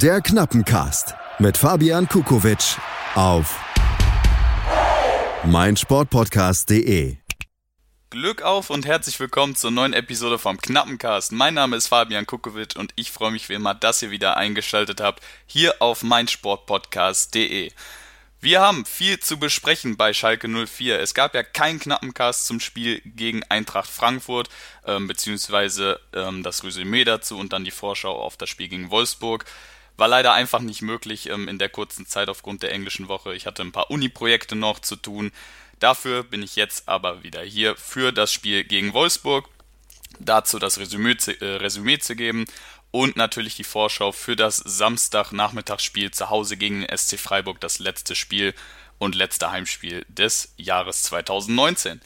Der Knappencast mit Fabian Kukowitsch auf meinsportpodcast.de. Glück auf und herzlich willkommen zur neuen Episode vom Knappencast. Mein Name ist Fabian Kukowitsch und ich freue mich wie immer, dass ihr wieder eingeschaltet habt hier auf meinsportpodcast.de. Wir haben viel zu besprechen bei Schalke 04. Es gab ja keinen knappen Cast zum Spiel gegen Eintracht Frankfurt, ähm, beziehungsweise ähm, das Resümee dazu und dann die Vorschau auf das Spiel gegen Wolfsburg. War leider einfach nicht möglich ähm, in der kurzen Zeit aufgrund der englischen Woche. Ich hatte ein paar Uni-Projekte noch zu tun. Dafür bin ich jetzt aber wieder hier für das Spiel gegen Wolfsburg. Dazu das Resümee, äh, Resümee zu geben und natürlich die Vorschau für das Samstagnachmittagsspiel zu Hause gegen den SC Freiburg, das letzte Spiel und letzte Heimspiel des Jahres 2019.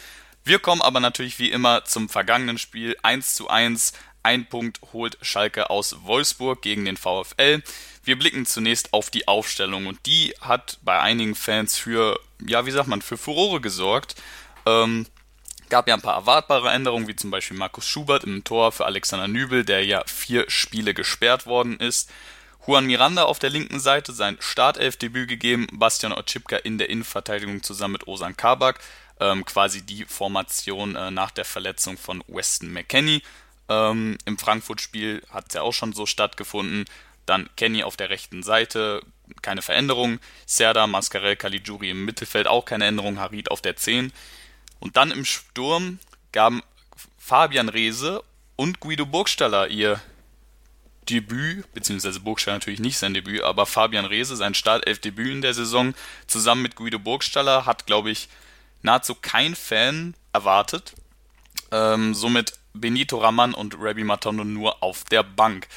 Wir kommen aber natürlich wie immer zum vergangenen Spiel 1 zu 1. Ein Punkt holt Schalke aus Wolfsburg gegen den VfL. Wir blicken zunächst auf die Aufstellung und die hat bei einigen Fans für, ja, wie sagt man, für Furore gesorgt. Ähm, Gab ja ein paar erwartbare Änderungen, wie zum Beispiel Markus Schubert im Tor für Alexander Nübel, der ja vier Spiele gesperrt worden ist. Juan Miranda auf der linken Seite sein Startelfdebüt gegeben, Bastian Otschipka in der Innenverteidigung zusammen mit Osan Kabak, ähm, quasi die Formation äh, nach der Verletzung von Weston McKenney. Ähm, Im Frankfurt-Spiel hat es ja auch schon so stattgefunden. Dann Kenny auf der rechten Seite, keine Veränderung. Serda, Mascarell, Caligiuri im Mittelfeld auch keine Änderung. Harid auf der 10. Und dann im Sturm gaben Fabian Reese und Guido Burgstaller ihr Debüt, beziehungsweise Burgstaller natürlich nicht sein Debüt, aber Fabian Reese sein Startelf-Debüt in der Saison zusammen mit Guido Burgstaller hat, glaube ich, nahezu kein Fan erwartet. Ähm, somit Benito Raman und Rabbi Matondo nur auf der Bank.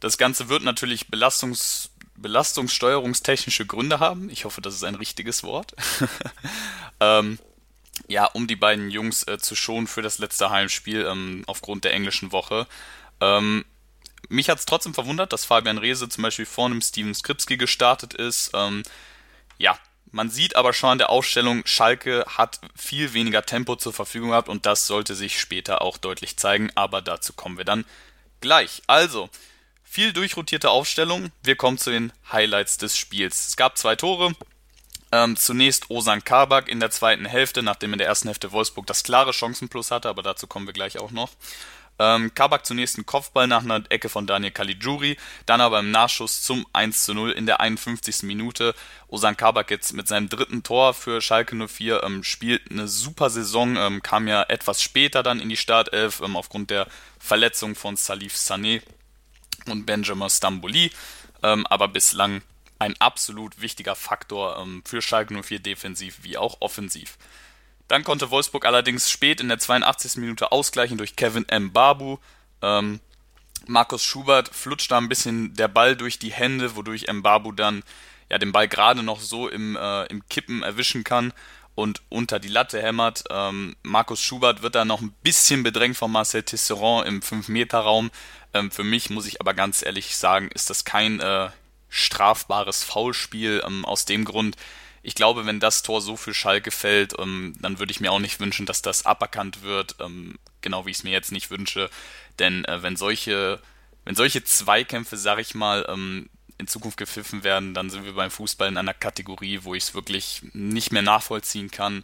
Das Ganze wird natürlich Belastungs belastungssteuerungstechnische Gründe haben. Ich hoffe, das ist ein richtiges Wort. ähm, ja, um die beiden Jungs äh, zu schonen für das letzte Heimspiel ähm, aufgrund der englischen Woche. Ähm, mich hat es trotzdem verwundert, dass Fabian Reese zum Beispiel vor einem Steven Skripski gestartet ist. Ähm, ja, man sieht aber schon an der Ausstellung, Schalke hat viel weniger Tempo zur Verfügung gehabt und das sollte sich später auch deutlich zeigen, aber dazu kommen wir dann gleich. Also, viel durchrotierte Aufstellung. Wir kommen zu den Highlights des Spiels. Es gab zwei Tore, ähm, zunächst Osan Kabak in der zweiten Hälfte, nachdem in der ersten Hälfte Wolfsburg das klare Chancenplus hatte, aber dazu kommen wir gleich auch noch. Ähm, Kabak zunächst einen Kopfball nach einer Ecke von Daniel Caligiuri, dann aber im Nachschuss zum 1 zu 0 in der 51. Minute. Osan Kabak jetzt mit seinem dritten Tor für Schalke 04 ähm, spielt eine super Saison, ähm, kam ja etwas später dann in die Startelf ähm, aufgrund der Verletzung von Salif Sané und Benjamin Stambouli, ähm, aber bislang ein absolut wichtiger Faktor ähm, für Schalke 04 defensiv wie auch offensiv. Dann konnte Wolfsburg allerdings spät in der 82. Minute ausgleichen durch Kevin M. Babu. Ähm, Markus Schubert flutscht da ein bisschen der Ball durch die Hände, wodurch M. Babu dann ja den Ball gerade noch so im, äh, im Kippen erwischen kann und unter die Latte hämmert. Ähm, Markus Schubert wird da noch ein bisschen bedrängt von Marcel Tisserand im 5-Meter-Raum. Ähm, für mich muss ich aber ganz ehrlich sagen, ist das kein äh, strafbares Foulspiel. Ähm, aus dem Grund, ich glaube, wenn das Tor so für Schalke fällt, ähm, dann würde ich mir auch nicht wünschen, dass das aberkannt wird, ähm, genau wie ich es mir jetzt nicht wünsche. Denn äh, wenn solche, wenn solche Zweikämpfe, sag ich mal, ähm, in Zukunft gepfiffen werden, dann sind wir beim Fußball in einer Kategorie, wo ich es wirklich nicht mehr nachvollziehen kann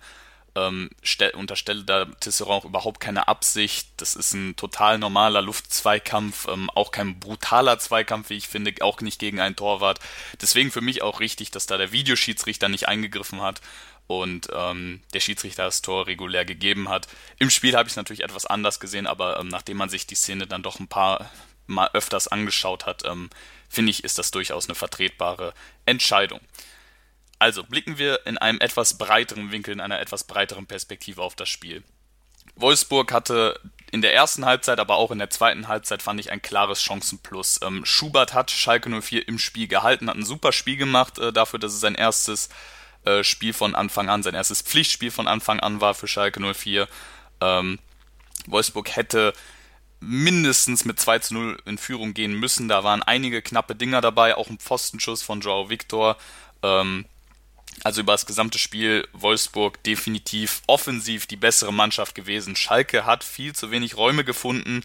ähm, unterstelle da Tisserand auch überhaupt keine Absicht. Das ist ein total normaler Luftzweikampf, ähm, auch kein brutaler Zweikampf, wie ich finde, auch nicht gegen einen Torwart. Deswegen für mich auch richtig, dass da der Videoschiedsrichter nicht eingegriffen hat und ähm, der Schiedsrichter das Tor regulär gegeben hat. Im Spiel habe ich es natürlich etwas anders gesehen, aber ähm, nachdem man sich die Szene dann doch ein paar Mal öfters angeschaut hat, ähm, finde ich, ist das durchaus eine vertretbare Entscheidung. Also blicken wir in einem etwas breiteren Winkel, in einer etwas breiteren Perspektive auf das Spiel. Wolfsburg hatte in der ersten Halbzeit, aber auch in der zweiten Halbzeit fand ich ein klares Chancenplus. Ähm, Schubert hat Schalke 04 im Spiel gehalten, hat ein super Spiel gemacht äh, dafür, dass es sein erstes äh, Spiel von Anfang an, sein erstes Pflichtspiel von Anfang an war für Schalke 04. Ähm, Wolfsburg hätte mindestens mit 2 zu 0 in Führung gehen müssen. Da waren einige knappe Dinger dabei, auch ein Pfostenschuss von Joao Victor. Ähm, also über das gesamte Spiel Wolfsburg definitiv offensiv die bessere Mannschaft gewesen. Schalke hat viel zu wenig Räume gefunden.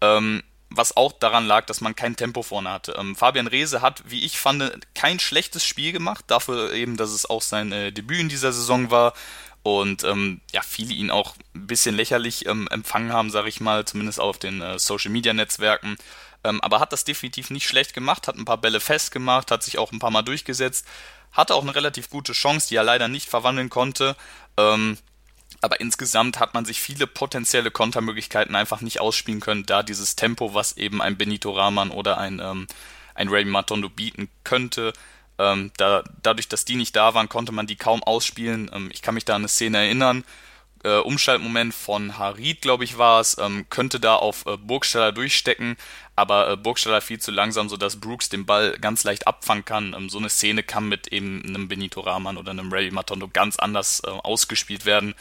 Ähm, was auch daran lag, dass man kein Tempo vorne hatte. Ähm, Fabian Reese hat, wie ich fand, kein schlechtes Spiel gemacht, dafür eben, dass es auch sein äh, Debüt in dieser Saison war und ähm, ja, viele ihn auch ein bisschen lächerlich ähm, empfangen haben, sage ich mal, zumindest auf den äh, Social-Media-Netzwerken. Ähm, aber hat das definitiv nicht schlecht gemacht, hat ein paar Bälle festgemacht, hat sich auch ein paar Mal durchgesetzt, hatte auch eine relativ gute Chance, die er leider nicht verwandeln konnte. Ähm, aber insgesamt hat man sich viele potenzielle Kontermöglichkeiten einfach nicht ausspielen können, da dieses Tempo, was eben ein Benito Rahman oder ein, ähm, ein Ray Matondo bieten könnte, ähm, da, dadurch, dass die nicht da waren, konnte man die kaum ausspielen. Ähm, ich kann mich da an eine Szene erinnern. Äh, Umschaltmoment von Harid, glaube ich, war es, ähm, könnte da auf äh, Burgstaller durchstecken, aber äh, Burgstaller viel zu langsam, sodass Brooks den Ball ganz leicht abfangen kann. Ähm, so eine Szene kann mit eben einem Benito Rahman oder einem Ray Matondo ganz anders äh, ausgespielt werden.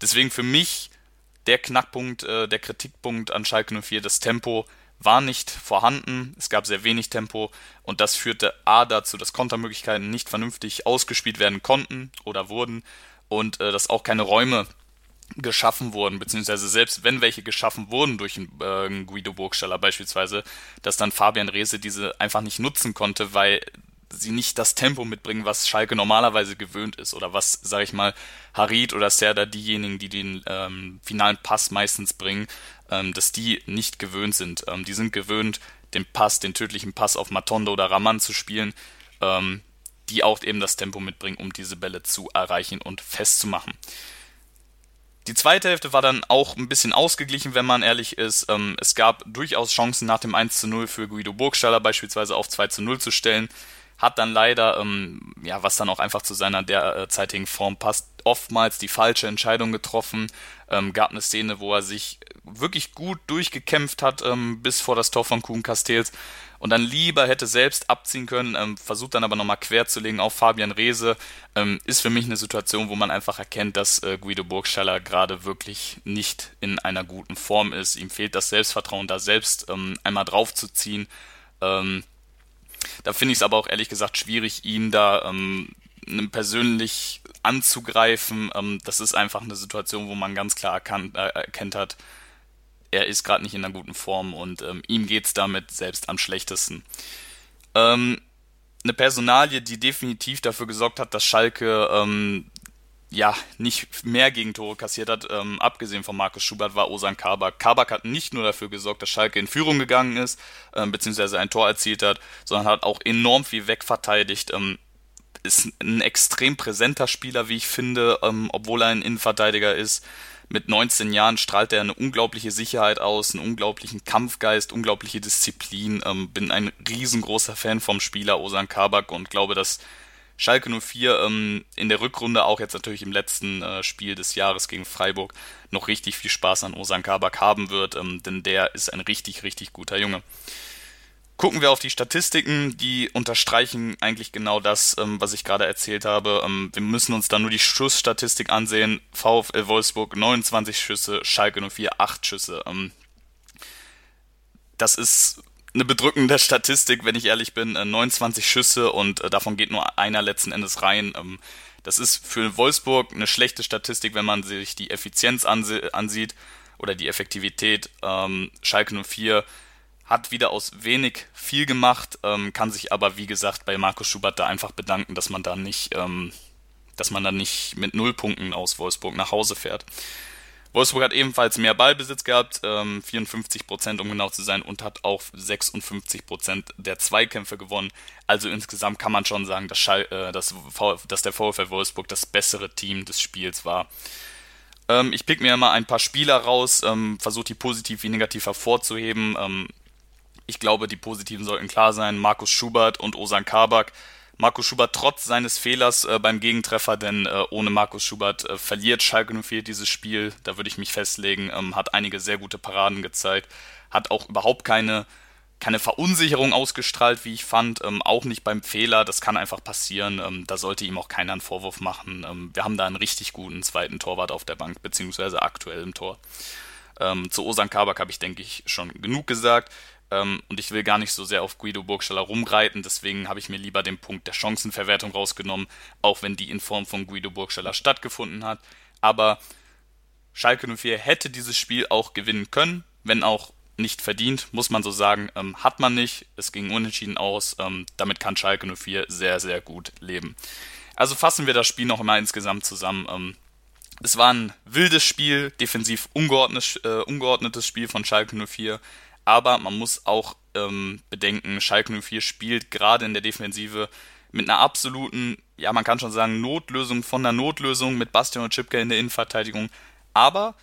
Deswegen für mich der Knackpunkt, äh, der Kritikpunkt an Schalke 04, das Tempo war nicht vorhanden, es gab sehr wenig Tempo und das führte A dazu, dass Kontermöglichkeiten nicht vernünftig ausgespielt werden konnten oder wurden und äh, dass auch keine Räume geschaffen wurden, beziehungsweise selbst wenn welche geschaffen wurden durch äh, Guido Burgstaller beispielsweise, dass dann Fabian Rehse diese einfach nicht nutzen konnte, weil sie nicht das Tempo mitbringen, was Schalke normalerweise gewöhnt ist oder was, sag ich mal, Harid oder Serda diejenigen, die den ähm, finalen Pass meistens bringen, ähm, dass die nicht gewöhnt sind. Ähm, die sind gewöhnt, den Pass, den tödlichen Pass auf Matondo oder Raman zu spielen, ähm, die auch eben das Tempo mitbringen, um diese Bälle zu erreichen und festzumachen. Die zweite Hälfte war dann auch ein bisschen ausgeglichen, wenn man ehrlich ist. Ähm, es gab durchaus Chancen nach dem 1 zu 0 für Guido Burgstaller beispielsweise auf 2 zu 0 zu stellen hat dann leider, ähm, ja, was dann auch einfach zu seiner derzeitigen Form passt, oftmals die falsche Entscheidung getroffen. Ähm, gab eine Szene, wo er sich wirklich gut durchgekämpft hat bis vor das Tor von Kuhn Castells und dann lieber hätte selbst abziehen können, ähm, versucht dann aber nochmal quer zu legen auf Fabian Reese, ähm, ist für mich eine Situation, wo man einfach erkennt, dass äh, Guido Burgstaller gerade wirklich nicht in einer guten Form ist. Ihm fehlt das Selbstvertrauen, da selbst ähm, einmal draufzuziehen. Ähm, da finde ich es aber auch ehrlich gesagt schwierig, ihn da ähm, persönlich anzugreifen. Ähm, das ist einfach eine Situation, wo man ganz klar erkannt, äh, erkennt hat, er ist gerade nicht in einer guten Form und ähm, ihm es damit selbst am schlechtesten. Ähm, eine Personalie, die definitiv dafür gesorgt hat, dass Schalke ähm, ja, nicht mehr Gegentore kassiert hat, ähm, abgesehen von Markus Schubert, war Osan Kabak. Kabak hat nicht nur dafür gesorgt, dass Schalke in Führung gegangen ist, ähm, beziehungsweise ein Tor erzielt hat, sondern hat auch enorm viel wegverteidigt. Ähm, ist ein extrem präsenter Spieler, wie ich finde, ähm, obwohl er ein Innenverteidiger ist. Mit 19 Jahren strahlt er eine unglaubliche Sicherheit aus, einen unglaublichen Kampfgeist, unglaubliche Disziplin. Ähm, bin ein riesengroßer Fan vom Spieler Osan Kabak und glaube, dass Schalke 04 ähm, in der Rückrunde, auch jetzt natürlich im letzten äh, Spiel des Jahres gegen Freiburg, noch richtig viel Spaß an Osan Kabak haben wird, ähm, denn der ist ein richtig, richtig guter Junge. Gucken wir auf die Statistiken, die unterstreichen eigentlich genau das, ähm, was ich gerade erzählt habe. Ähm, wir müssen uns dann nur die Schussstatistik ansehen. VfL Wolfsburg 29 Schüsse, Schalke 04 8 Schüsse. Ähm, das ist eine bedrückende Statistik, wenn ich ehrlich bin. 29 äh, Schüsse und äh, davon geht nur einer letzten Endes rein. Ähm, das ist für Wolfsburg eine schlechte Statistik, wenn man sich die Effizienz ansieht oder die Effektivität. Ähm, Schalke 04 hat wieder aus wenig viel gemacht, ähm, kann sich aber, wie gesagt, bei Markus Schubert da einfach bedanken, dass man da nicht, dass man da nicht mit Nullpunkten aus Wolfsburg nach Hause fährt. Wolfsburg hat ebenfalls mehr Ballbesitz gehabt, ähm, 54 Prozent um genau zu sein, und hat auch 56 Prozent der Zweikämpfe gewonnen. Also insgesamt kann man schon sagen, dass, Schall, äh, dass, dass der VfL Wolfsburg das bessere Team des Spiels war. Ähm, ich pick mir mal ein paar Spieler raus, ähm, versuche die positiv wie negativ hervorzuheben. Ähm, ich glaube, die positiven sollten klar sein. Markus Schubert und Osan Kabak Markus Schubert trotz seines Fehlers äh, beim Gegentreffer, denn äh, ohne Markus Schubert äh, verliert Schalke 04 dieses Spiel, da würde ich mich festlegen, ähm, hat einige sehr gute Paraden gezeigt, hat auch überhaupt keine, keine Verunsicherung ausgestrahlt, wie ich fand, ähm, auch nicht beim Fehler, das kann einfach passieren, ähm, da sollte ihm auch keiner einen Vorwurf machen. Ähm, wir haben da einen richtig guten zweiten Torwart auf der Bank, beziehungsweise aktuell im Tor. Ähm, zu Osan Kabak habe ich, denke ich, schon genug gesagt. Ähm, und ich will gar nicht so sehr auf Guido Burgstaller rumreiten, deswegen habe ich mir lieber den Punkt der Chancenverwertung rausgenommen, auch wenn die in Form von Guido Burgstaller stattgefunden hat. Aber Schalke 04 hätte dieses Spiel auch gewinnen können, wenn auch nicht verdient, muss man so sagen. Ähm, hat man nicht. Es ging unentschieden aus. Ähm, damit kann Schalke 04 sehr, sehr gut leben. Also fassen wir das Spiel noch mal insgesamt zusammen. Ähm, es war ein wildes Spiel, defensiv ungeordnetes, äh, ungeordnetes Spiel von Schalke 04. Aber man muss auch ähm, bedenken, Schalke 04 spielt gerade in der Defensive mit einer absoluten, ja, man kann schon sagen, Notlösung von der Notlösung mit Bastian und Chipke in der Innenverteidigung. Aber,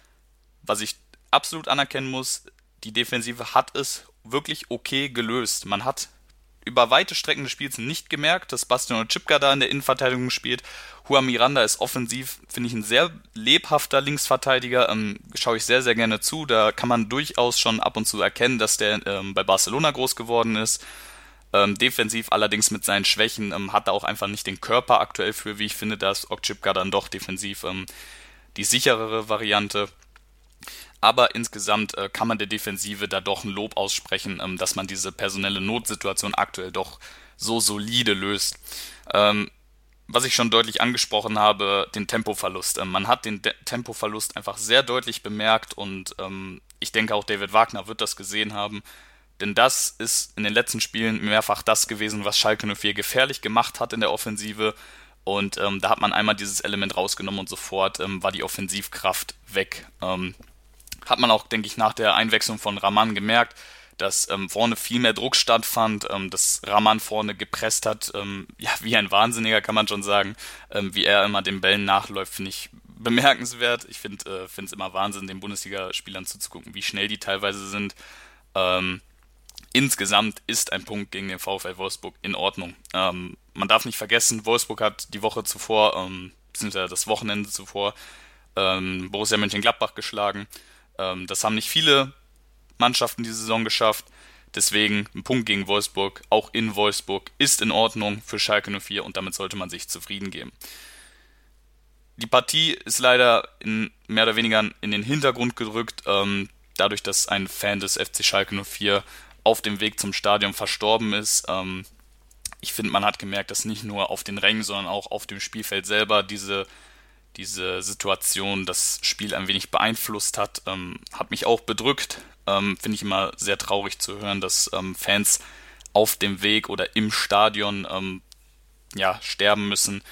was ich absolut anerkennen muss, die Defensive hat es wirklich okay gelöst. Man hat über weite Strecken des Spiels nicht gemerkt, dass Bastian Chipka da in der Innenverteidigung spielt. Juan Miranda ist offensiv, finde ich, ein sehr lebhafter Linksverteidiger. Ähm, schaue ich sehr, sehr gerne zu. Da kann man durchaus schon ab und zu erkennen, dass der ähm, bei Barcelona groß geworden ist. Ähm, defensiv allerdings mit seinen Schwächen ähm, hat er auch einfach nicht den Körper aktuell für, wie ich finde, dass Okchipka dann doch defensiv ähm, die sicherere Variante aber insgesamt äh, kann man der Defensive da doch ein Lob aussprechen, ähm, dass man diese personelle Notsituation aktuell doch so solide löst. Ähm, was ich schon deutlich angesprochen habe, den Tempoverlust. Ähm, man hat den De Tempoverlust einfach sehr deutlich bemerkt und ähm, ich denke auch David Wagner wird das gesehen haben. Denn das ist in den letzten Spielen mehrfach das gewesen, was Schalke 04 gefährlich gemacht hat in der Offensive. Und ähm, da hat man einmal dieses Element rausgenommen und sofort ähm, war die Offensivkraft weg. Hat man auch, denke ich, nach der Einwechslung von Raman gemerkt, dass ähm, vorne viel mehr Druck stattfand, ähm, dass Raman vorne gepresst hat, ähm, ja, wie ein Wahnsinniger kann man schon sagen, ähm, wie er immer den Bällen nachläuft, finde ich bemerkenswert. Ich finde es äh, immer Wahnsinn, den Bundesligaspielern zuzugucken, wie schnell die teilweise sind. Ähm, insgesamt ist ein Punkt gegen den VfL Wolfsburg in Ordnung. Ähm, man darf nicht vergessen, Wolfsburg hat die Woche zuvor, beziehungsweise das Wochenende zuvor, Borussia Mönchengladbach geschlagen. Ähm, das haben nicht viele Mannschaften diese Saison geschafft. Deswegen ein Punkt gegen Wolfsburg, auch in Wolfsburg, ist in Ordnung für Schalke 04 und damit sollte man sich zufrieden geben. Die Partie ist leider in, mehr oder weniger in den Hintergrund gerückt, ähm, dadurch, dass ein Fan des FC Schalke 04 auf dem Weg zum Stadion verstorben ist. Ähm, ich finde, man hat gemerkt, dass nicht nur auf den Rängen, sondern auch auf dem Spielfeld selber diese diese Situation das Spiel ein wenig beeinflusst hat, ähm, hat mich auch bedrückt. Ähm, Finde ich immer sehr traurig zu hören, dass ähm, Fans auf dem Weg oder im Stadion ähm, ja, sterben müssen.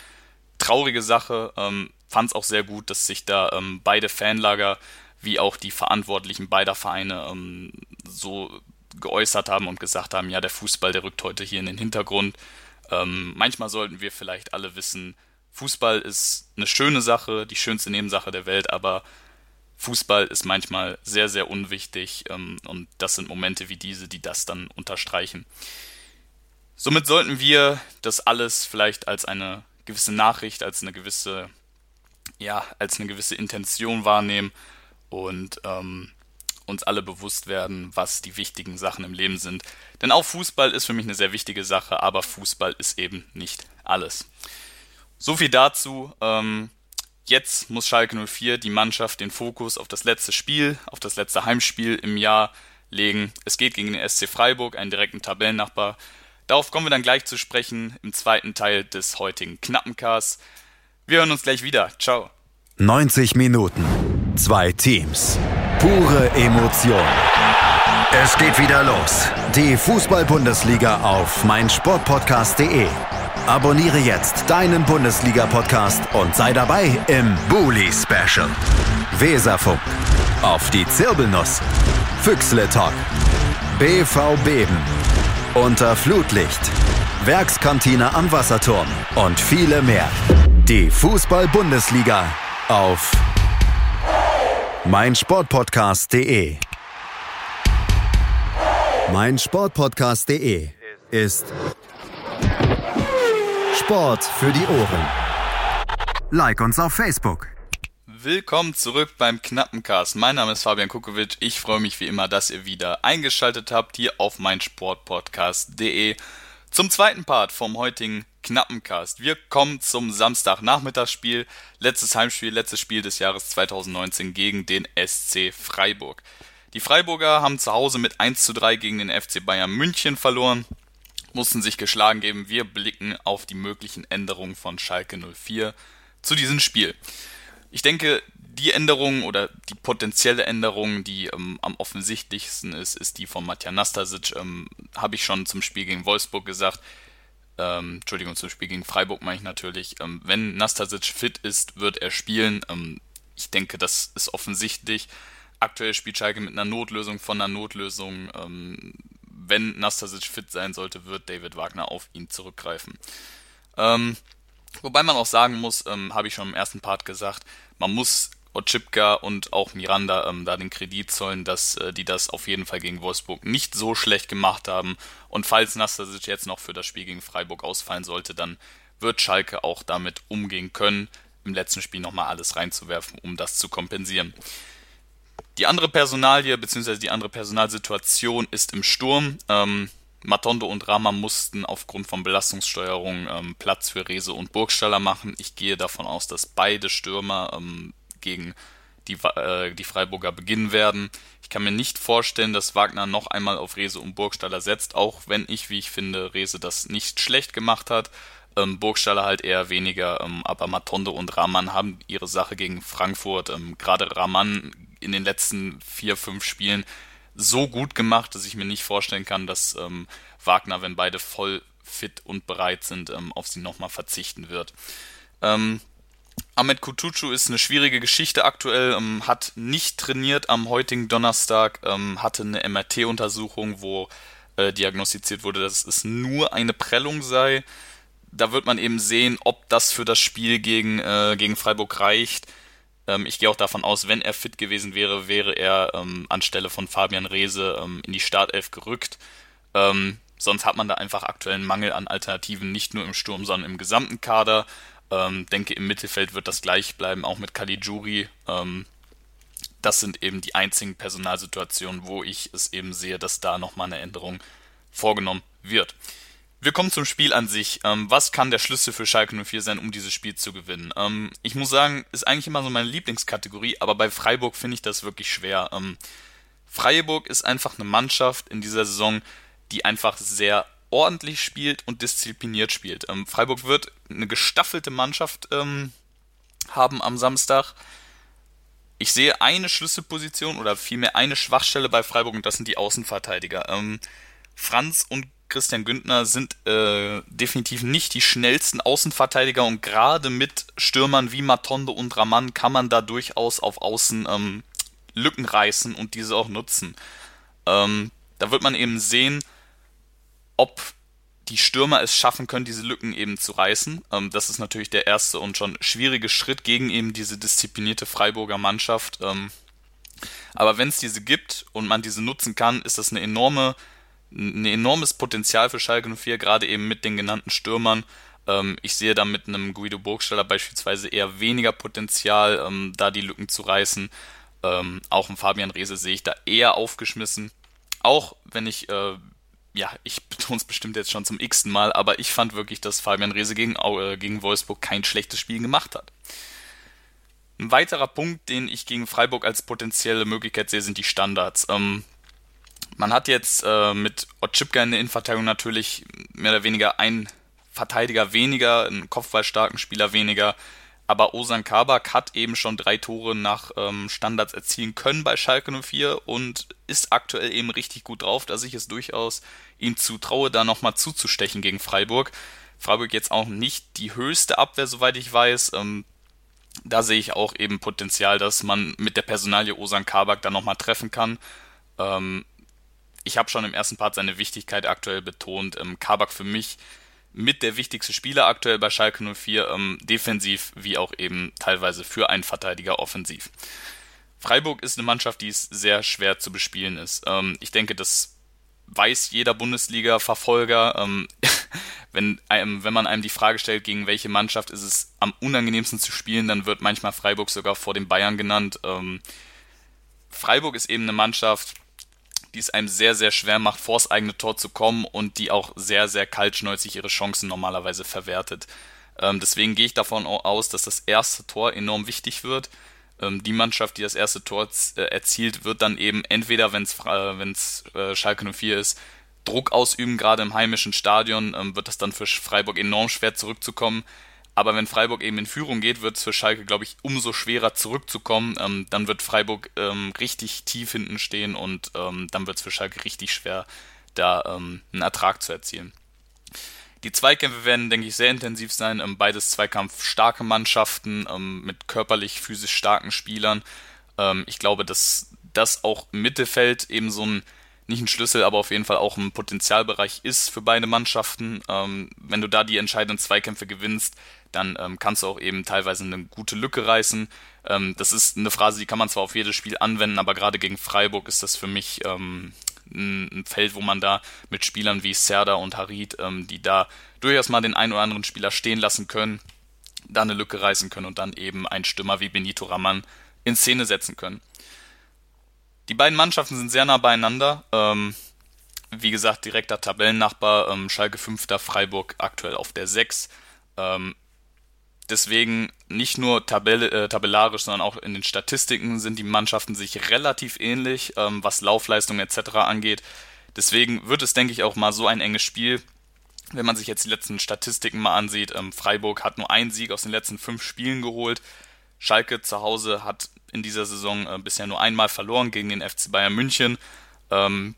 Traurige Sache. Ähm, Fand es auch sehr gut, dass sich da ähm, beide Fanlager wie auch die Verantwortlichen beider Vereine so geäußert haben und gesagt haben, ja, der Fußball, der rückt heute hier in den Hintergrund. manchmal sollten wir vielleicht alle wissen, Fußball ist eine schöne Sache, die schönste Nebensache der Welt, aber Fußball ist manchmal sehr, sehr unwichtig ähm, und das sind Momente wie diese, die das dann unterstreichen. Somit sollten wir das alles vielleicht als eine gewisse Nachricht, als eine gewisse, ja, als eine gewisse Intention wahrnehmen und ähm, uns alle bewusst werden, was die wichtigen Sachen im Leben sind. Denn auch Fußball ist für mich eine sehr wichtige Sache, aber Fußball ist eben nicht alles. So viel dazu. Ähm, jetzt muss Schalke 04 die Mannschaft den Fokus auf das letzte Spiel, auf das letzte Heimspiel im Jahr legen. Es geht gegen den SC Freiburg, einen direkten Tabellennachbar. Darauf kommen wir dann gleich zu sprechen im zweiten Teil des heutigen Knappencasts. Wir hören uns gleich wieder. Ciao. 90 Minuten. Zwei Teams. Pure Emotion. Es geht wieder los. Die Fußball-Bundesliga auf meinsportpodcast.de. Abonniere jetzt deinen Bundesliga-Podcast und sei dabei im Bully Special. Weserfunk. Auf die Zirbelnuss. Füchsle Talk. BV Beben. Unter Flutlicht. Werkskantine am Wasserturm. Und viele mehr. Die Fußball-Bundesliga auf meinsportpodcast.de. Meinsportpodcast.de ist Sport für die Ohren. Like uns auf Facebook. Willkommen zurück beim Knappencast. Mein Name ist Fabian Kukowitsch. Ich freue mich wie immer, dass ihr wieder eingeschaltet habt hier auf meinsportpodcast.de zum zweiten Part vom heutigen Knappencast. Wir kommen zum Samstagnachmittagsspiel. Letztes Heimspiel, letztes Spiel des Jahres 2019 gegen den SC Freiburg. Die Freiburger haben zu Hause mit 1 zu 3 gegen den FC Bayern München verloren mussten sich geschlagen geben. Wir blicken auf die möglichen Änderungen von Schalke 04 zu diesem Spiel. Ich denke, die Änderung oder die potenzielle Änderung, die ähm, am offensichtlichsten ist, ist die von Matja Nastasic. Ähm, Habe ich schon zum Spiel gegen Wolfsburg gesagt. Ähm, Entschuldigung, zum Spiel gegen Freiburg meine ich natürlich. Ähm, wenn Nastasic fit ist, wird er spielen. Ähm, ich denke, das ist offensichtlich. Aktuell spielt Schalke mit einer Notlösung von einer Notlösung. Wenn Nastasic fit sein sollte, wird David Wagner auf ihn zurückgreifen. Ähm, wobei man auch sagen muss, ähm, habe ich schon im ersten Part gesagt, man muss Otschipka und auch Miranda ähm, da den Kredit zollen, dass äh, die das auf jeden Fall gegen Wolfsburg nicht so schlecht gemacht haben. Und falls Nastasic jetzt noch für das Spiel gegen Freiburg ausfallen sollte, dann wird Schalke auch damit umgehen können, im letzten Spiel nochmal alles reinzuwerfen, um das zu kompensieren. Die andere Personalie bzw. die andere Personalsituation ist im Sturm. Ähm, Matondo und Rama mussten aufgrund von Belastungssteuerung ähm, Platz für Rese und Burgstaller machen. Ich gehe davon aus, dass beide Stürmer ähm, gegen die, äh, die Freiburger beginnen werden. Ich kann mir nicht vorstellen, dass Wagner noch einmal auf Rese und Burgstaller setzt, auch wenn ich, wie ich finde, Rese das nicht schlecht gemacht hat. Ähm, Burgstaller halt eher weniger, ähm, aber Matondo und Rahman haben ihre Sache gegen Frankfurt, ähm, gerade Rahman in den letzten vier, fünf Spielen so gut gemacht, dass ich mir nicht vorstellen kann, dass ähm, Wagner, wenn beide voll fit und bereit sind, ähm, auf sie nochmal verzichten wird. Ähm, Ahmed Kutucu ist eine schwierige Geschichte aktuell, ähm, hat nicht trainiert am heutigen Donnerstag, ähm, hatte eine MRT-Untersuchung, wo äh, diagnostiziert wurde, dass es nur eine Prellung sei. Da wird man eben sehen, ob das für das Spiel gegen, äh, gegen Freiburg reicht. Ähm, ich gehe auch davon aus, wenn er fit gewesen wäre, wäre er ähm, anstelle von Fabian Reese ähm, in die Startelf gerückt. Ähm, sonst hat man da einfach aktuell einen Mangel an Alternativen, nicht nur im Sturm, sondern im gesamten Kader. Ähm, denke, im Mittelfeld wird das gleich bleiben, auch mit Caligiuri. Ähm, das sind eben die einzigen Personalsituationen, wo ich es eben sehe, dass da nochmal eine Änderung vorgenommen wird. Wir kommen zum Spiel an sich. Ähm, was kann der Schlüssel für Schalke 04 sein, um dieses Spiel zu gewinnen? Ähm, ich muss sagen, ist eigentlich immer so meine Lieblingskategorie, aber bei Freiburg finde ich das wirklich schwer. Ähm, Freiburg ist einfach eine Mannschaft in dieser Saison, die einfach sehr ordentlich spielt und diszipliniert spielt. Freiburg wird eine gestaffelte Mannschaft haben am Samstag. Ich sehe eine Schlüsselposition oder vielmehr eine Schwachstelle bei Freiburg und das sind die Außenverteidiger. Franz und Christian Güntner sind äh, definitiv nicht die schnellsten Außenverteidiger und gerade mit Stürmern wie Matondo und Raman kann man da durchaus auf Außen ähm, Lücken reißen und diese auch nutzen. Ähm, da wird man eben sehen, ob die Stürmer es schaffen können, diese Lücken eben zu reißen. Ähm, das ist natürlich der erste und schon schwierige Schritt gegen eben diese disziplinierte Freiburger Mannschaft. Ähm, aber wenn es diese gibt und man diese nutzen kann, ist das eine enorme ein enormes Potenzial für Schalke 04, gerade eben mit den genannten Stürmern. Ähm, ich sehe da mit einem Guido Burgstaller beispielsweise eher weniger Potenzial, ähm, da die Lücken zu reißen. Ähm, auch ein Fabian Rehse sehe ich da eher aufgeschmissen. Auch wenn ich, äh, ja, ich betone es bestimmt jetzt schon zum x-ten Mal, aber ich fand wirklich, dass Fabian Rehse gegen, äh, gegen Wolfsburg kein schlechtes Spiel gemacht hat. Ein weiterer Punkt, den ich gegen Freiburg als potenzielle Möglichkeit sehe, sind die Standards. Ähm, man hat jetzt äh, mit Otschipka in der Innenverteidigung natürlich mehr oder weniger einen Verteidiger weniger, einen kopfballstarken Spieler weniger. Aber Osan Kabak hat eben schon drei Tore nach ähm, Standards erzielen können bei Schalke 04 und ist aktuell eben richtig gut drauf, dass ich es durchaus ihm zutraue, da nochmal zuzustechen gegen Freiburg. Freiburg jetzt auch nicht die höchste Abwehr, soweit ich weiß. Ähm, da sehe ich auch eben Potenzial, dass man mit der Personalie Osan Kabak da nochmal treffen kann. Ähm, ich habe schon im ersten Part seine Wichtigkeit aktuell betont. Ähm, Kabak für mich mit der wichtigste Spieler aktuell bei Schalke 04, ähm, defensiv wie auch eben teilweise für einen Verteidiger offensiv. Freiburg ist eine Mannschaft, die es sehr schwer zu bespielen ist. Ähm, ich denke, das weiß jeder Bundesliga-Verfolger. Ähm, wenn, einem, wenn man einem die Frage stellt, gegen welche Mannschaft ist es am unangenehmsten zu spielen, dann wird manchmal Freiburg sogar vor den Bayern genannt. Ähm, Freiburg ist eben eine Mannschaft, die es einem sehr, sehr schwer macht, vors eigene Tor zu kommen und die auch sehr, sehr kaltschnäuzig ihre Chancen normalerweise verwertet. Ähm, deswegen gehe ich davon aus, dass das erste Tor enorm wichtig wird. Ähm, die Mannschaft, die das erste Tor äh, erzielt, wird dann eben entweder, wenn es äh, äh, Schalke 04 ist, Druck ausüben, gerade im heimischen Stadion, ähm, wird das dann für Freiburg enorm schwer zurückzukommen. Aber wenn Freiburg eben in Führung geht, wird es für Schalke, glaube ich, umso schwerer zurückzukommen. Ähm, dann wird Freiburg ähm, richtig tief hinten stehen und ähm, dann wird es für Schalke richtig schwer, da ähm, einen Ertrag zu erzielen. Die Zweikämpfe werden, denke ich, sehr intensiv sein. Ähm, beides zweikampfstarke Mannschaften ähm, mit körperlich, physisch starken Spielern. ich glaube, dass das auch im Mittelfeld eben so ein nicht ein Schlüssel, aber auf jeden Fall auch ein Potenzialbereich ist für beide Mannschaften. Ähm, wenn du da die entscheidenden Zweikämpfe gewinnst, dann ähm, kannst du auch eben teilweise eine gute Lücke reißen. Ähm, das ist eine Phrase, die kann man zwar auf jedes Spiel anwenden, aber gerade gegen Freiburg ist das für mich ähm, ein, ein, Feld, wo man da mit Spielern wie Serda und Harid, ähm, die da durchaus mal den einen oder anderen Spieler stehen lassen können, da eine Lücke reißen können und dann eben einen Stürmer wie Benito Raman in Szene setzen können. Die beiden Mannschaften sind sehr nah beieinander. Ähm, wie gesagt, direkter Tabellennachbar, ähm, Schalke 5. Freiburg aktuell auf der 6. Ähm, deswegen nicht nur Tabelle, äh, tabellarisch, sondern auch in den Statistiken sind die Mannschaften sich relativ ähnlich, ähm, was Laufleistung etc. angeht. Deswegen wird es, denke ich, auch mal so ein enges Spiel. Wenn man sich jetzt die letzten Statistiken mal ansieht, ähm, Freiburg hat nur einen Sieg aus den letzten fünf Spielen geholt. Schalke zu Hause hat in dieser Saison äh, bisher nur einmal verloren gegen den FC Bayern München. Ähm,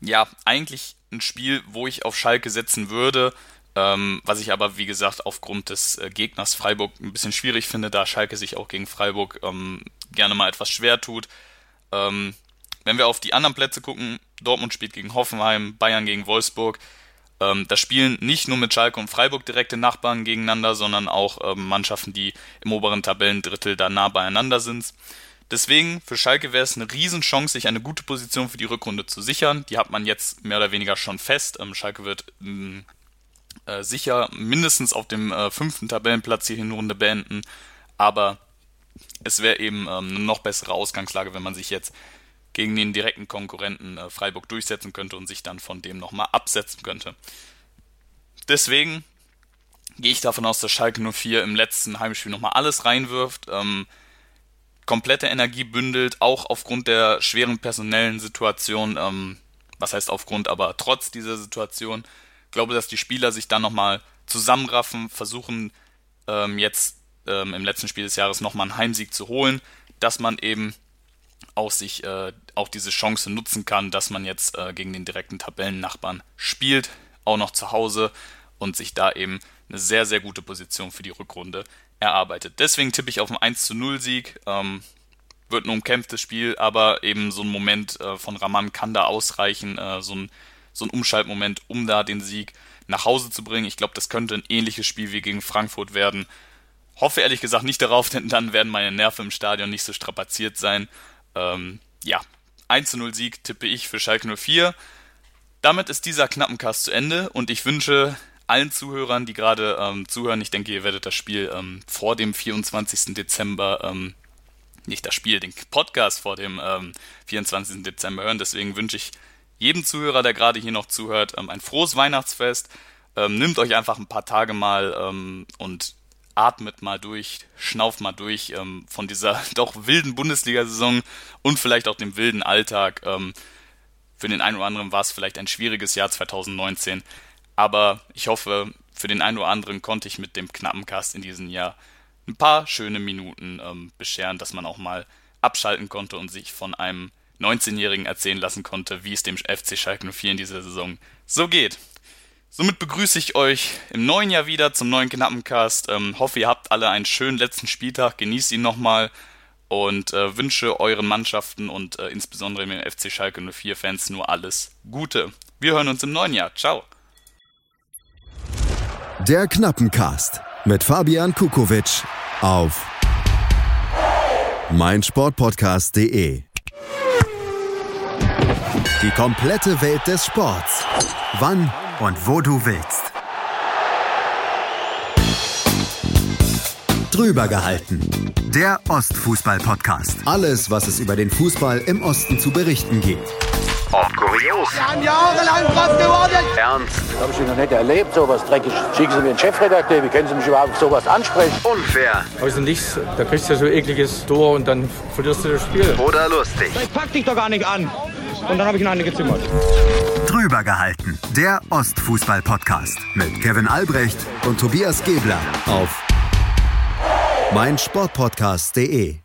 ja, eigentlich ein Spiel, wo ich auf Schalke setzen würde, ähm, was ich aber, wie gesagt, aufgrund des äh, Gegners Freiburg ein bisschen schwierig finde, da Schalke sich auch gegen Freiburg ähm, gerne mal etwas schwer tut. Ähm, wenn wir auf die anderen Plätze gucken, Dortmund spielt gegen Hoffenheim, Bayern gegen Wolfsburg. Ähm, da spielen nicht nur mit Schalke und Freiburg direkte Nachbarn gegeneinander, sondern auch ähm, Mannschaften, die im oberen Tabellendrittel da nah beieinander sind. Deswegen, für Schalke wäre es eine Riesenchance, sich eine gute Position für die Rückrunde zu sichern. Die hat man jetzt mehr oder weniger schon fest. Ähm, Schalke wird ähm, äh, sicher mindestens auf dem äh, fünften Tabellenplatz die Hinrunde beenden. Aber es wäre eben ähm, eine noch bessere Ausgangslage, wenn man sich jetzt gegen den direkten Konkurrenten äh, Freiburg durchsetzen könnte und sich dann von dem nochmal absetzen könnte. Deswegen gehe ich davon aus, dass Schalke 04 im letzten Heimspiel nochmal alles reinwirft, ähm, komplette Energie bündelt, auch aufgrund der schweren personellen Situation, ähm, was heißt aufgrund, aber trotz dieser Situation, glaube, dass die Spieler sich dann nochmal zusammenraffen, versuchen ähm, jetzt ähm, im letzten Spiel des Jahres nochmal einen Heimsieg zu holen, dass man eben auch sich äh, auch diese Chance nutzen kann, dass man jetzt äh, gegen den direkten Tabellennachbarn spielt, auch noch zu Hause und sich da eben eine sehr, sehr gute Position für die Rückrunde erarbeitet. Deswegen tippe ich auf einen 1 zu 0 Sieg. Ähm, wird ein umkämpftes Spiel, aber eben so ein Moment äh, von Raman kann da ausreichen, äh, so, ein, so ein Umschaltmoment, um da den Sieg nach Hause zu bringen. Ich glaube, das könnte ein ähnliches Spiel wie gegen Frankfurt werden. Hoffe ehrlich gesagt nicht darauf, denn dann werden meine Nerven im Stadion nicht so strapaziert sein. Ähm, ja, 1 0 Sieg tippe ich für Schalke 04. Damit ist dieser Knappencast zu Ende und ich wünsche allen Zuhörern, die gerade ähm, zuhören, ich denke, ihr werdet das Spiel ähm, vor dem 24. Dezember, ähm, nicht das Spiel, den Podcast vor dem 24. Ähm, Dezember hören. Deswegen wünsche ich jedem Zuhörer, der gerade hier noch zuhört, ähm, ein frohes Weihnachtsfest. Nimmt euch einfach ein paar Tage mal und atmet mal durch, schnauft mal durch ähm, von dieser doch wilden Bundesliga-Saison und vielleicht auch dem wilden Alltag. Ähm, für den einen oder anderen war es vielleicht ein schwieriges Jahr 2019, aber ich hoffe, für den einen oder anderen konnte ich mit dem knappen Cast in diesem Jahr ein paar schöne Minuten ähm, bescheren, dass man auch mal abschalten konnte und sich von einem 19-Jährigen erzählen lassen konnte, wie es dem FC Schalke 04 in dieser Saison so geht. Somit begrüße ich euch im neuen Jahr wieder zum neuen Knappencast. Ähm, hoffe, ihr habt alle einen schönen letzten Spieltag, genießt ihn nochmal und äh, wünsche euren Mannschaften und äh, insbesondere den FC Schalke 04 Fans nur alles Gute. Wir hören uns im neuen Jahr. Ciao. Der Knappencast mit Fabian Kukowitsch auf meinsportpodcast.de. Die komplette Welt des Sports. Wann und wo du willst. Drüber gehalten. Der Ostfußball-Podcast. Alles, was es über den Fußball im Osten zu berichten gibt. Ob kurios. Wir haben jahrelang was geworden. Ernst. Habe ich noch nicht erlebt, sowas dreckig. Schicken Sie mir einen Chefredakteur, wie können Sie mich überhaupt sowas ansprechen? Unfair. Aus dem Nichts, da kriegst du so ekliges Tor und dann verlierst du das Spiel. Oder lustig. Das packt dich doch gar nicht an. Und dann habe ich ihn eine gezimmert. Drüber gehalten. Der Ostfußball-Podcast mit Kevin Albrecht und Tobias Gebler auf meinsportpodcast.de.